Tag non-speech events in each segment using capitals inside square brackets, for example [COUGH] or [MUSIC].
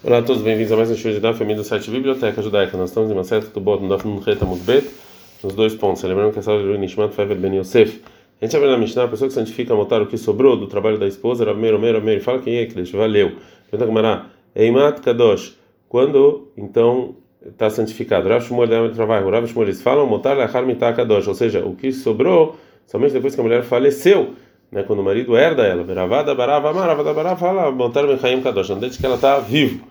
Olá a todos, bem-vindos a mais um show de Daf, do site Biblioteca Judaica. Nós estamos em uma certa do Bot, no Daf Nuncheta Mudbet, nos dois pontos. Lembrando que aula é de Nishmat Fevel Ben Yosef. A gente vai na Mishnah, a pessoa que santifica motar o que sobrou do trabalho da esposa, era Meir, Meir, Meir, fala quem é que deixa, valeu. Pergunta Gamará, Eimat Kadosh, quando então está santificado? Rav Shmuel Dama trabalho, Rav Shmuel, eles falam motar lachar mitah Kadosh, ou seja, o que sobrou somente depois que a mulher faleceu né, quando o marido herda ela, Beravada Barava Maravada Barava, fala montar Benchaim Kadosh, não desde que ela está vivo.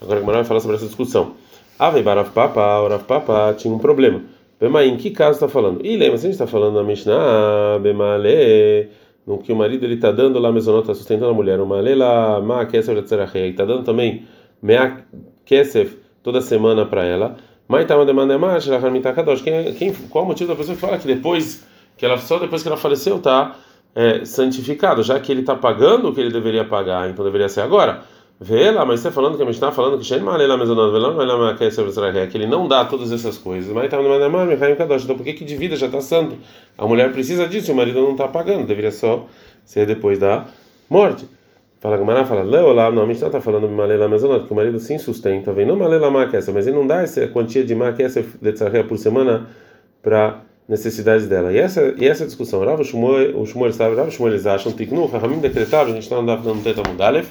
Agora a vai falar sobre essa discussão. Ave Barav Papa, Orav Papa tinha um problema. Bema, em que caso está falando? E lembra, se a gente está falando na Mishnah, Bemale, no que o marido ele está dando lá, Mesonot está sustentando a mulher, uma lela, Ma Kesef Letzerachei, está dando também Mea Kesef toda semana para ela. Mas tá demanda mais, quem, qual o motivo da pessoa que fala que depois que ela só depois que ela faleceu tá é, santificado, já que ele está pagando o que ele deveria pagar, então deveria ser agora. Vê lá, mas você está falando que a gente está falando que que ele não dá todas essas coisas. Mas está então por que que de vida já está santo? A mulher precisa disso, o marido não está pagando, deveria só ser depois da morte. Fala Gamara, fala, lá, não, a gente está falando de malela mezonot, que o marido sim sustenta, vem não malela maquessa, mas ele não dá essa quantia de maquessa de tzarreia por semana para necessidades dela. E essa, e essa discussão, Rav Shmuel, o Shmuel sabe, Rav Shmuel eles acham, Tiknu, Rahamim decretaram, a gente está no Teta Mudalef,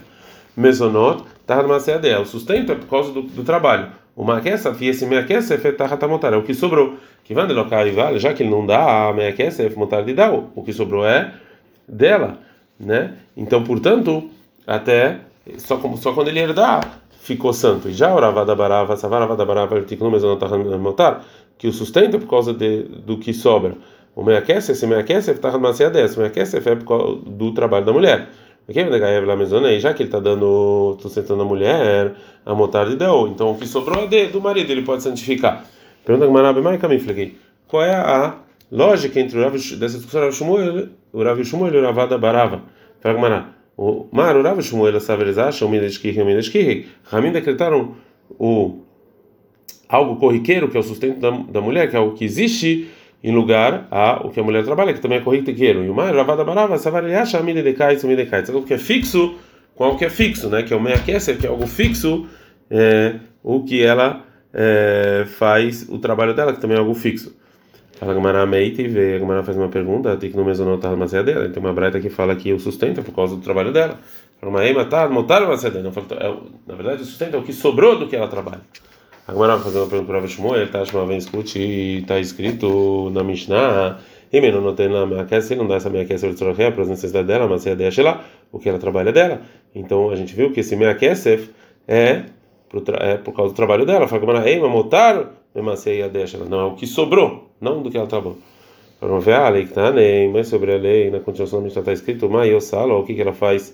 Mesonot, Tahad Maseadeh, o sustento é por causa do, do trabalho. O Maquessa, esse Meakesef é Tahat Motar, é o que sobrou. Que vai local e vale, já que ele não dá a Meakesef, Motar de dar, o que sobrou é dela, né? Então, portanto, até só, só quando ele herdar, ficou santo. E já Oravada Barava, Savaravada Barava, Tiknu, Mesonot, Tahad Motar, que o sustento é por causa de, do que sobra. O meia-kesef, esse meia-kesef está macia dessa, o meia-kesef é por causa do trabalho da mulher. E já que ele está dando, sustentando a mulher, a motarde deu, então o que sobrou é de, do marido, ele pode santificar. Pergunta que Marabe mais caminho, qual é a lógica entre o Rav, dessa discussão Rav Shmuel, o Rav Shmuel e o Ravada Barava? Fala Mará, o Mar, o Rav Shmuel, sabe, eles acham, o Mideshkirri e o Mideshkirri, Ramin decretaram o algo corriqueiro, que é o sustento da, da mulher, que é algo que existe em lugar a o que a mulher trabalha, que também é corriqueiro. E o mais ravada barava, savariacha, amide decai. Algo que é fixo com algo que é fixo, né? Que é o meia que é algo fixo, é, o que ela é, faz o trabalho dela, que também é algo fixo. Fala Gamara Meite e vê, a Gamara faz uma pergunta, tem que no mesmo notar mas é dela. Tem uma breta que fala que o sustento é por causa do trabalho dela. Fala, mas matar, montar uma dela. Na verdade, o sustento é o que sobrou do que ela trabalha. Agora vai fazer uma pergunta para o Shmuel, tá? Shmuel escute e está escrito na Mishnah, e menino não tem na minha casa, não dá essa minha casa para as necessidades dela, mas é deixa lá, o que ela trabalha dela. Então a gente viu que esse minha kesef é, é por causa do trabalho dela. Fala como ei, mamotar, mas a deixa não é o que sobrou, não do que ela trabalhou. Vamos ver a lei que está nem, mas sobre a lei, na continuação da Mishnah está escrito, mas eu salo, o que que ela faz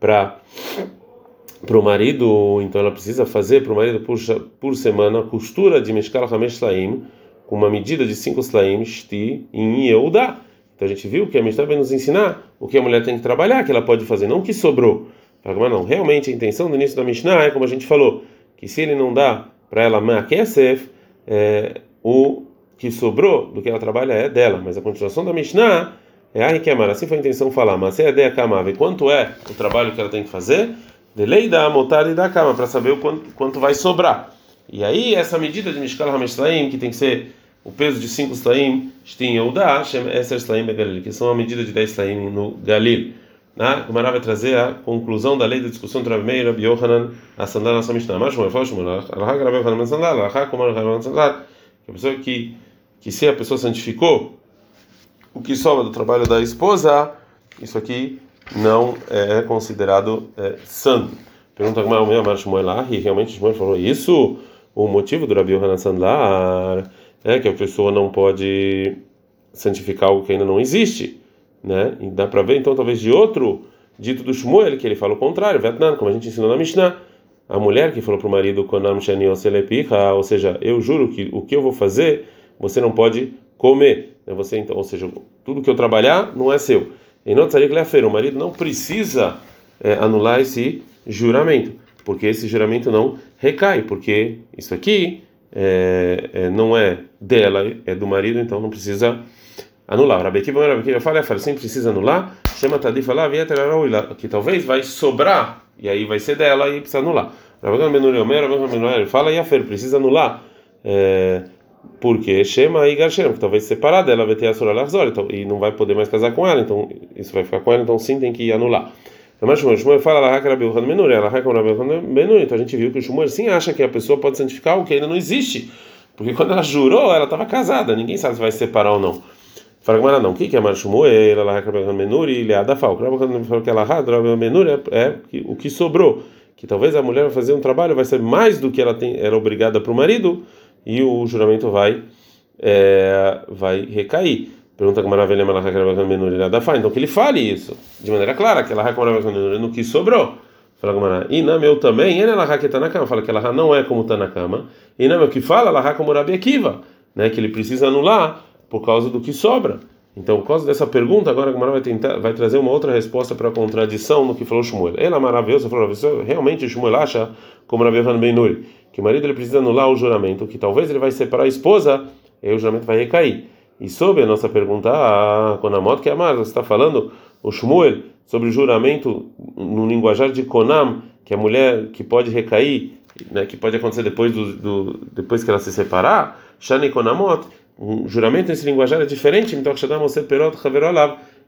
para para o marido, então ela precisa fazer para o marido por, por semana costura de Meshkal Hamesh Slaim, com uma medida de 5 Slaim, Shti, em Yehuda. Então a gente viu que a Mishnah vai nos ensinar o que a mulher tem que trabalhar, que ela pode fazer, não que sobrou. Mas não, realmente a intenção do início da Mishnah é como a gente falou, que se ele não dá para ela Ma'akesef, é, o que sobrou do que ela trabalha é dela, mas a continuação da Mishnah é a Rikemar, assim foi a intenção falar, mas se é ideia Kamave, quanto é o trabalho que ela tem que fazer? De lei da motar e da cama, para saber o quanto, quanto vai sobrar. E aí, essa medida de Mishkal Hamesh que tem que ser o peso de 5 Slaim, Shtin Yehuda, Shem Eser Slaim Galil, que são a medida de 10 Slaim no Galil. Né? O vai trazer a conclusão da lei da discussão entre Rav Meir e Yohanan, a sandália nossa Mishnah. Mas, como eu falo, Rav Yohanan sandália, Rav como Rav sandália, que a pessoa que, que se a pessoa santificou, o que sobra do trabalho da esposa, isso aqui não é considerado é, santo. Pergunta como é o meu Amar Shmuel e realmente Shmuel falou isso. O motivo do Rabi Yohanan Sandlar é que a pessoa não pode santificar algo que ainda não existe, né? E dá para ver então talvez de outro dito do Shmuel que ele fala o contrário, Vietnã, como a gente ensinou na Mishnah, a mulher que falou para o marido Konam ou seja, eu juro que o que eu vou fazer você não pode comer, né? Você então, ou seja, tudo que eu trabalhar não é seu. Em Notzarik o marido não precisa é, anular esse juramento, porque esse juramento não recai, porque isso aqui é, é, não é dela, é do marido, então não precisa anular. Rabi Kiva, Rabi Kiva fala, fala, sempre precisa anular, chama Tadi falar, que talvez vai sobrar, e aí vai ser dela e precisa anular. Benuri Omer, Rabban Benuri fala e a Fer precisa anular. É, porque Shema e Garshem, que talvez separar dela vai ter a Sura Lachzor, então, e não vai poder mais casar com ela, então isso vai ficar com ela, então sim tem que anular. Mas Shmuel fala Benuri, ela Rabi Yochanan Benuri, então a gente viu que o Shmuel sim acha que a pessoa pode santificar o que ainda não existe, porque quando ela jurou, ela estava casada, ninguém sabe se vai separar ou não. Fala Gamara não, o que é Mar Shmuel, ela Rabi Yochanan Benuri, ele é Adafal, Rabi Yochanan falou que ela Rabi Yochanan Benuri é o que sobrou, que talvez a mulher vai fazer um trabalho, vai ser mais do que ela tem, era obrigada para o marido, e o juramento vai é, vai recair. Pergunta que maravilha Então que ele fale isso de maneira clara, que ela no que sobrou. Fala Gamara, e na meu também, ele ela que está na cama, fala que ela não é como está na cama. E na meu que fala, ela como Rabi Akiva, né, que ele precisa anular por causa do que sobra. Então, por causa dessa pergunta, agora a Gamara vai tentar vai trazer uma outra resposta para a contradição no que falou Shmuel. Ela é maravilhosa, falou, realmente Shmuel acha como Rabi Ben Benuri, que o marido ele precisa anular o juramento, que talvez ele vai separar a esposa, e o juramento vai recair. E sobre a nossa pergunta, a Konamot, que é a Marta, você está falando, o Shmuel, sobre o juramento no linguajar de Konam, que a mulher que pode recair, né, que pode acontecer depois, do, do, depois que ela se separar, Shani Konamot, um juramento nesse linguajar é diferente, então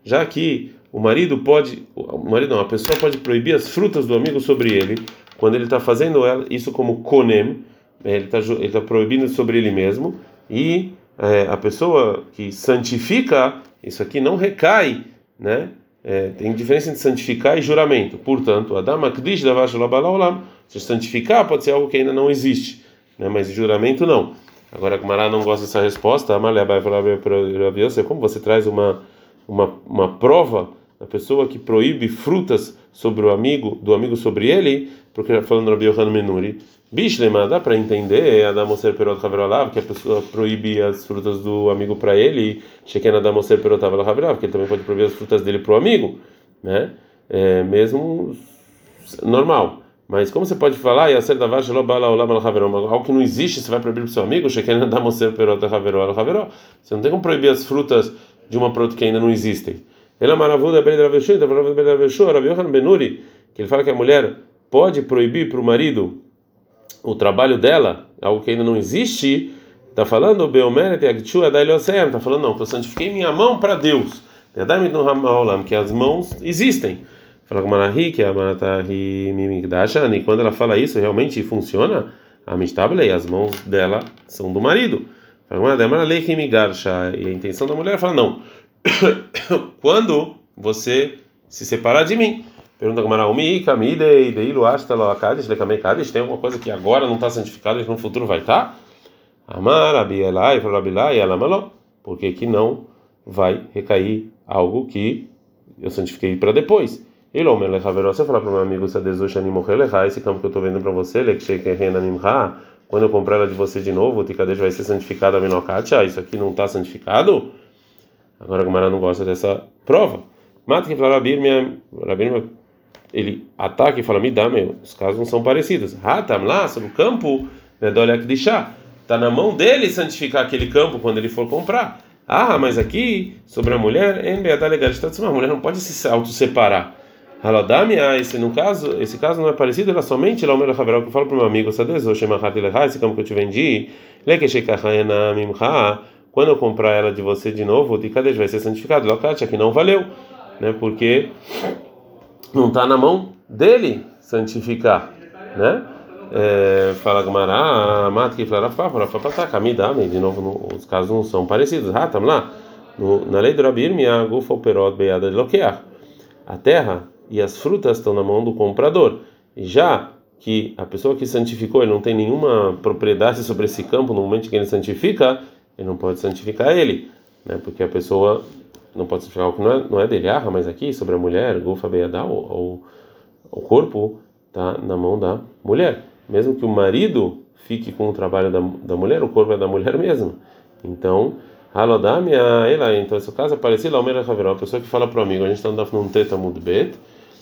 já que o marido pode, o marido não, a pessoa pode proibir as frutas do amigo sobre ele, quando ele está fazendo isso como konem, ele está tá proibindo sobre ele mesmo, e é, a pessoa que santifica, isso aqui não recai, né? É, tem diferença entre santificar e juramento. Portanto, Adam Akdish Olam, se santificar pode ser algo que ainda não existe, né? mas juramento não. Agora, Mará não gosta dessa resposta, Amalé vai falar para como você traz uma, uma, uma prova da pessoa que proíbe frutas sobre o amigo, do amigo sobre ele, porque falando Rabi Yohanan Menuri, Bishlema, dá para entender, Adamoser Perot Haverolav, que a pessoa proíbe as frutas do amigo para ele, Sheken Adamoser Perot Haverolav, que ele também pode proibir as frutas dele para o amigo, né? É, mesmo normal. Mas como você pode falar, algo que não existe, você vai proibir para o seu amigo, você não tem como proibir as frutas de uma produto que ainda não existem. Ele Yohanan Benuri, que ele fala que a mulher pode proibir para o marido o trabalho dela, algo que ainda não existe, está falando está falando não, eu santifiquei minha mão para Deus. Que as mãos existem. Fala com Manahi, que é a Manatahi Mimigdashani, quando ela fala isso, realmente funciona. A Mistabla e as mãos dela são do marido. Fala E a intenção da mulher fala: não. [COUGHS] quando você se separar de mim. Pergunta como Umi, Kamide, Deilu, Astalo, Akadish, Lekamei Kadish, tem alguma coisa que agora não está santificada e no futuro vai estar? Tá? Amar, Abielai, Falabilai, Alamaló, porque que não vai recair algo que eu santifiquei para depois. Ele, homem, Lechaveró, você falar para o meu amigo Sadezush Animochelecha, esse campo que eu estou vendo para você, Lekshekhenanimha, quando eu comprar ela de você de novo, o Tikadesh vai ser santificado a Minokatia, isso aqui não está santificado? Agora a Gamara não gosta dessa prova. Mata que fala Rabir, Rabir ele ataca e fala, me dá, meu, os casos não são parecidos. Ratam lá, sobre o campo, do de chá. Está na mão dele santificar aquele campo quando ele for comprar. Ah, mas aqui, sobre a mulher, a mulher não pode se auto-separar. Haladamia, esse no caso, esse caso não é parecido, ela somente lá o meu que eu falo para o meu amigo, esse campo que eu te vendi, quando eu comprar ela de você de novo, de cadê vai ser santificado? Locatia, que não valeu, né? Porque não está na mão dele santificar, né? É, fala Gamará, mata que fala tá camidame, de novo, os casos não são parecidos. Ah, estamos lá. No, na lei do Rabir, minha gufa operot beada de loquear. A terra e as frutas estão na mão do comprador. E já que a pessoa que santificou, ele não tem nenhuma propriedade sobre esse campo no momento que ele santifica, ele não pode santificar ele, né? Porque a pessoa não pode santificar algo que não é, não é dele. Ah, mas aqui sobre a mulher, Gufa Beadá, o, o corpo está na mão da mulher. Mesmo que o marido fique com o trabalho da, da mulher, o corpo é da mulher mesmo. Então, Halodamia, ela, então esse caso é parecido ao Mera Haveró, a pessoa que fala para o amigo, a gente está andando num teta mudbet,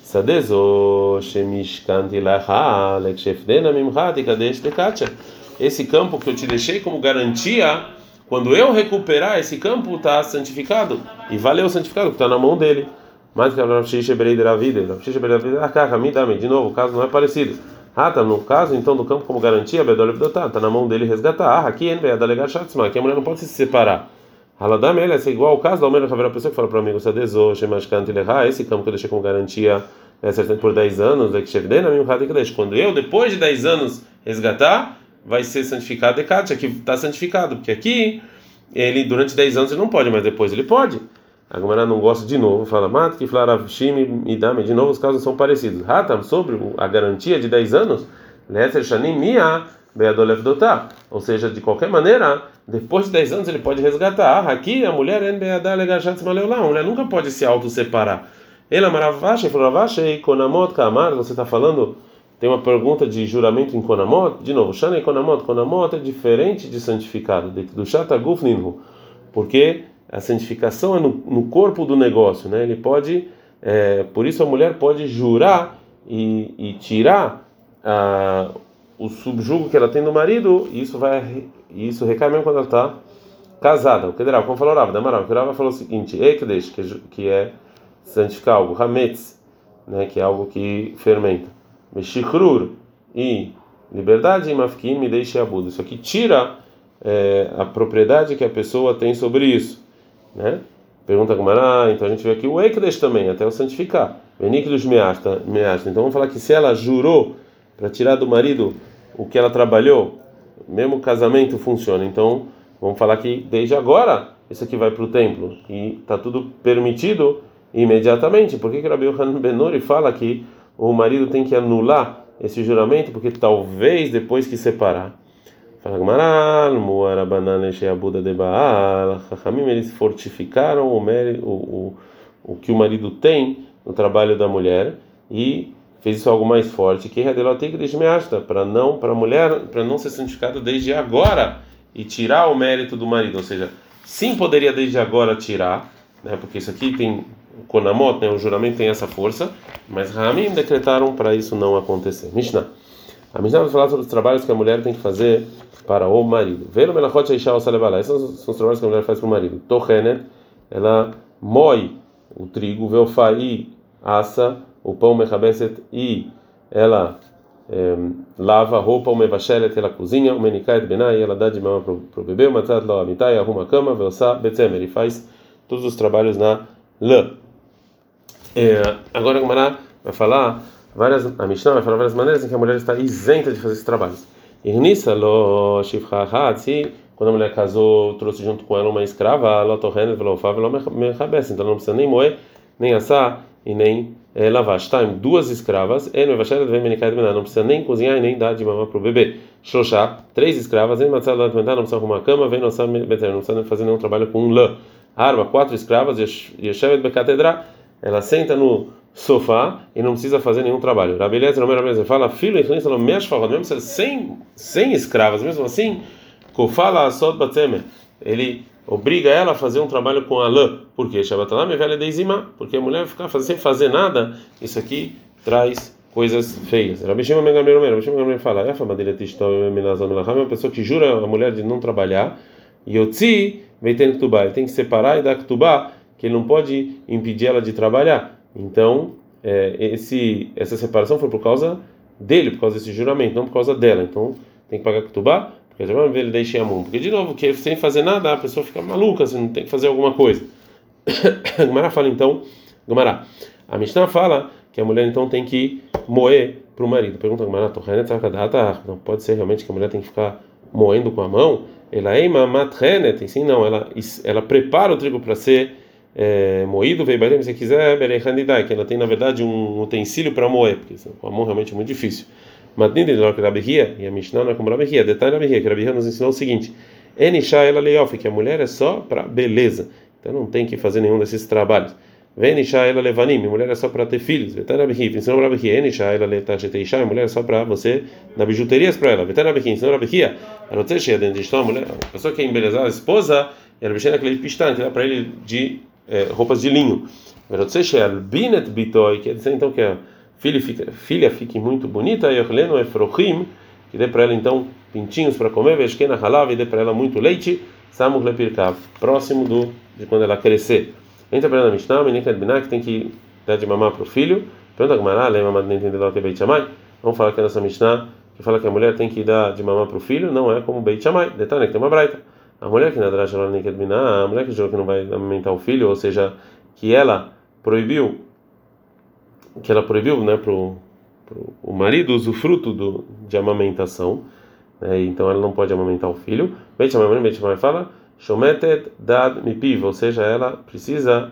Sadezo, Shemishkanti Laha, Lekshefdena Mimhati Kadesh Dekacha. Esse campo que eu te deixei como garantia quando eu recuperar esse campo, está santificado. E valeu santificado, que está na mão dele. Mas que a Rav Shisha Berei da vida. De novo, o caso não é parecido. Ah, tá no caso então do campo como garantia, Bedol Evdotá, tá na mão dele resgatar. Ah, aqui é a mulher não pode se separar. Haladam ele é igual ao caso da Almeida Haverá, a pessoa que fala para o amigo Sadezô, Shemashkant Leha, esse campo que eu deixei como garantia é por 10 anos, é que Quando eu, depois de 10 anos, resgatar, vai ser santificado Dekat, aqui está santificado, porque aqui ele durante 10 anos ele não pode, mas depois ele pode. A não gosta de novo, fala Mat, que Flaravshim e Dame, de novo os casos são parecidos. Hatam, sobre a garantia de 10 anos, Leser Shanim Mia Beadolev Dotá. Ou seja, de qualquer maneira, depois de 10 anos ele pode resgatar. Ah, aqui a mulher é a mulher nunca pode se auto-separar. Ela Maravashi, Floravashi, Konamot Kamar, você está falando tem uma pergunta de juramento em Konamot. De novo, Shana e Konamot. Konamot é diferente de santificado, do Shataguf Ninhu. Porque a santificação é no, no, corpo do negócio, né? Ele pode, é, por isso a mulher pode jurar e, e tirar a, o subjugo que ela tem do marido, e isso vai, isso recai mesmo quando ela está casada. O que como falou Rava, Damaral, o Rava falou o seguinte: Ekdesh, que é santificar algo, Hametz, né? Que é algo que fermenta, Meshikrur e liberdade, Mafkin, me deixe abudo. Isso aqui tira é, a propriedade que a pessoa tem sobre isso né? Pergunta como ah, então a gente vê aqui o Ekdesh também, até o santificar. Benikdos measta, measta. Então vamos falar que se ela jurou para tirar do marido o que ela trabalhou, mesmo casamento funciona. Então vamos falar que desde agora isso aqui vai para o templo e está tudo permitido imediatamente. Por que que Rabi Yohanan Benori fala que o marido tem que anular esse juramento? Porque talvez depois que separar Fala Sheabuda eles fortificaram o, o, o, o que o marido tem no trabalho da mulher e fez isso algo mais forte, que tem que para não para a mulher para não ser santificado desde agora e tirar o mérito do marido, ou seja, sim poderia desde agora tirar, né, porque isso aqui tem o Konamot, né, o juramento tem essa força, mas Ramim decretaram para isso não acontecer. Mishnah. A Mishnah vai falar sobre os trabalhos que a mulher tem que fazer para o marido. Velo melachot sheisha osa levalá. Esses são os trabalhos que a mulher faz para o marido. Tochenet, ela moe o trigo, veofai assa o pão mechabeset e ela é, lava a roupa, o mevashelet, ela cozinha, o menikait benai, ela dá de mamar para o bebê, o matzat lo amitai, arruma a cama, veosa betzemer, e faz todos os trabalhos na lã. É, agora a Gemara vai falar várias, a Mishnah vai falar várias maneiras em que a mulher está isenta de fazer esses trabalhos. Irnissa lo se quando a mulher casou, trouxe junto com ela uma escrava, lo torrenet velo velo mechabes, então não precisa nem moer, nem assar e nem é, lavar. Shtaim, duas escravas, en mevashelet vem menikait bená, não precisa nem cozinhar e nem dar de mamar para o bebê. Shoshá, três escravas, en matzah dat não precisa arrumar cama, vem não precisa fazer nenhum trabalho com lã. Arba, quatro escravas, yeshevet bekatedra, ela senta no sofá e não precisa fazer nenhum trabalho. Rabi Eliezer, Rabi fala, filho, e mesmo sem, sem escravas, mesmo assim, Kofala Asod Batzemer, ele obriga ela a fazer um trabalho com a lã. Por quê? Shabatalam velha deizima, porque a mulher ficar sem fazer nada, isso aqui traz coisas feias. Rabi Shimon Mengamer, Rabi Shimon Mengamer fala, é uma pessoa que jura a mulher de não trabalhar, Yotzi, Veiten Ktubá, ele tem que separar e dar Ktubá, que ele não pode impedir ela de trabalhar. Então, é, esse, essa separação foi por causa dele, por causa desse juramento, não por causa dela. Então, tem que pagar Ketubá, porque de novo, que sem fazer nada, a pessoa fica maluca, você não tem que fazer alguma coisa. [COUGHS] Gumara fala então, Gumara, a Mishnah fala que a mulher então tem que moer para o marido. Pergunta Gumara, não pode ser realmente que a mulher tem que ficar moendo com a mão? Ela é matrenet, sim, não, ela, ela prepara o trigo para ser é, moído, se quiser, que ela tem na verdade um utensílio para moer, porque com a mão realmente é muito difícil. Nem de que Rabihia, e a Mishnah não é como Rabihia, detalhe Rabihia, que Rabihia nos ensinou o seguinte: Enisha ela leof, que a mulher é só para beleza, então não tem que fazer nenhum desses trabalhos. Venisha ela levanim, a mulher é só para ter filhos. Detalhe Rabihia, ensinou Rabihia, Enisha ela letacheteixa, a mulher é só para você dar bijuterias para ela. Detalhe Rabihia, ensinou Rabihia, a notícia dentro de a mulher, a pessoa que é embelezar a esposa, e ela mexendo aquele pistão, que dá para ele de é, roupas de linho. Binet bitoi, quer dizer então que a filha, fica, filha fique muito bonita, e Erleno Efrochim, que dê para ela então pintinhos para comer, Veshkena Halav, e dê para ela muito leite, Samuch Lepirkav, próximo do, de quando ela crescer. Entra para ela na Mishnah, Menikat Biná, que tem que dar de mamar para o filho. Pergunta a lembra, mas não entendeu é Beit Shammai. Vamos falar que a nossa Mishnah, que fala que a mulher tem que dar de mamar para o filho, não é como Beit Shammai. Detalhe que tem uma braita. A mulher que na Drash a mulher que jurou que não vai amamentar o filho, ou seja, que ela proibiu, que ela proibiu, né, pro, pro o marido usufruto do, de amamentação, né, então ela não pode amamentar o filho. Beit Shammai, Beit Shammai fala, shometet dad mipiv, ou seja, ela precisa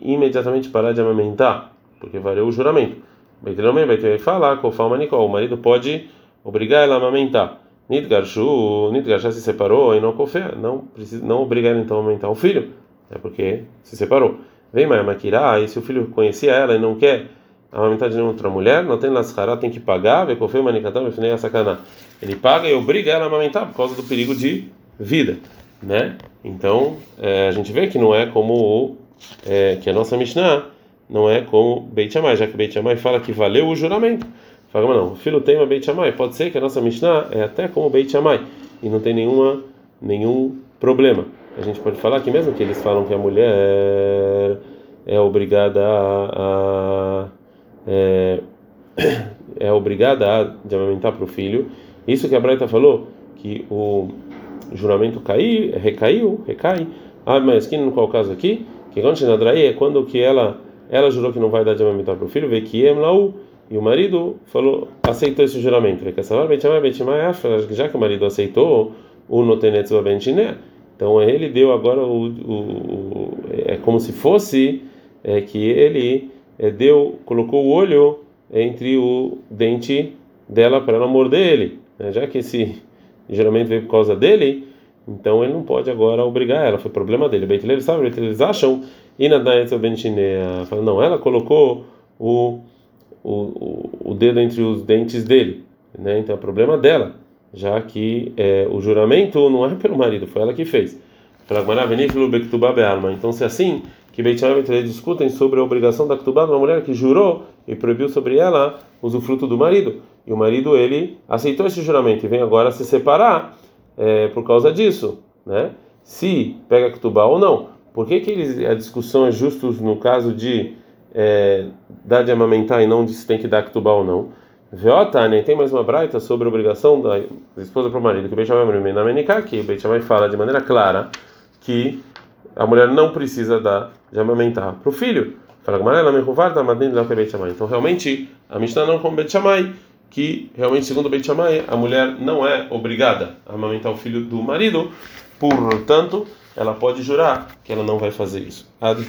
imediatamente parar de amamentar, porque valeu o juramento. Beit Shammai vai falar, kofal manicol, o marido pode obrigar ela a amamentar. Nidgarshu, Nidgarsha se separou e não confia, não precisa, não obriga ela então a aumentar o filho, é porque se separou. Vem Maia Makirá, e se o filho conhecia ela e não quer amamentar de nenhuma outra mulher, não tem lascará, tem que pagar, vê confia manicatão, a sacaná. Ele paga e obriga ela a amamentar por causa do perigo de vida, né? Então é, a gente vê que não é como o, é, que a nossa Mishnah não é como Beit Shammai, já que Beit Shammai fala que valeu o juramento. Fala, mas não, o filho tem uma Beit Shammai. Pode ser que a nossa Mishnah é até como Beit Shammai e não tem nenhuma, nenhum problema. A gente pode falar que mesmo que eles falam que a mulher é obrigada a, a é, é, obrigada a de amamentar para o filho, isso que a Braita falou que o juramento caiu, recaiu, recai. Ah, mas que no qual caso aqui? Que é quando que ela ela jurou que não vai dar de amamentar para o filho, vê que é Emlau e o marido falou, aceitou esse juramento. Já que o marido aceitou o Notenetzva Bentiné, então ele deu agora o, o, é como se fosse é, que ele é, deu, colocou o olho entre o dente dela para ela morder ele. Né? Já que esse [LAUGHS] juramento veio por causa dele, então ele não pode agora obrigar ela. Foi problema dele. Eles sabem, eles acham e na Bentiné, não, ela colocou o o, o, o dedo entre os dentes dele, né? Então é problema dela, já que é, o juramento não é pelo marido, foi ela que fez. Então se é assim que Beit Shammai e discutem sobre a obrigação da Ktubá de uma mulher que jurou e proibiu sobre ela usufruto do marido, e o marido ele aceitou esse juramento e vem agora se separar é, por causa disso, né? Se pega Ktubá ou não. Por que, que eles, a discussão é justo no caso de é, dar de amamentar e não de se tem que dar ktubá ou não. Veotane, tem mais uma braita sobre a obrigação da esposa para o marido, que o Beit Shammai que o Beit Shammai fala de maneira clara que a mulher não precisa dar de amamentar para o filho. Fala Então realmente a Mishnah não como Beit Shammai, que realmente segundo o Beit Shammai a mulher não é obrigada a amamentar o filho do marido, portanto ela pode jurar que ela não vai fazer isso. Ad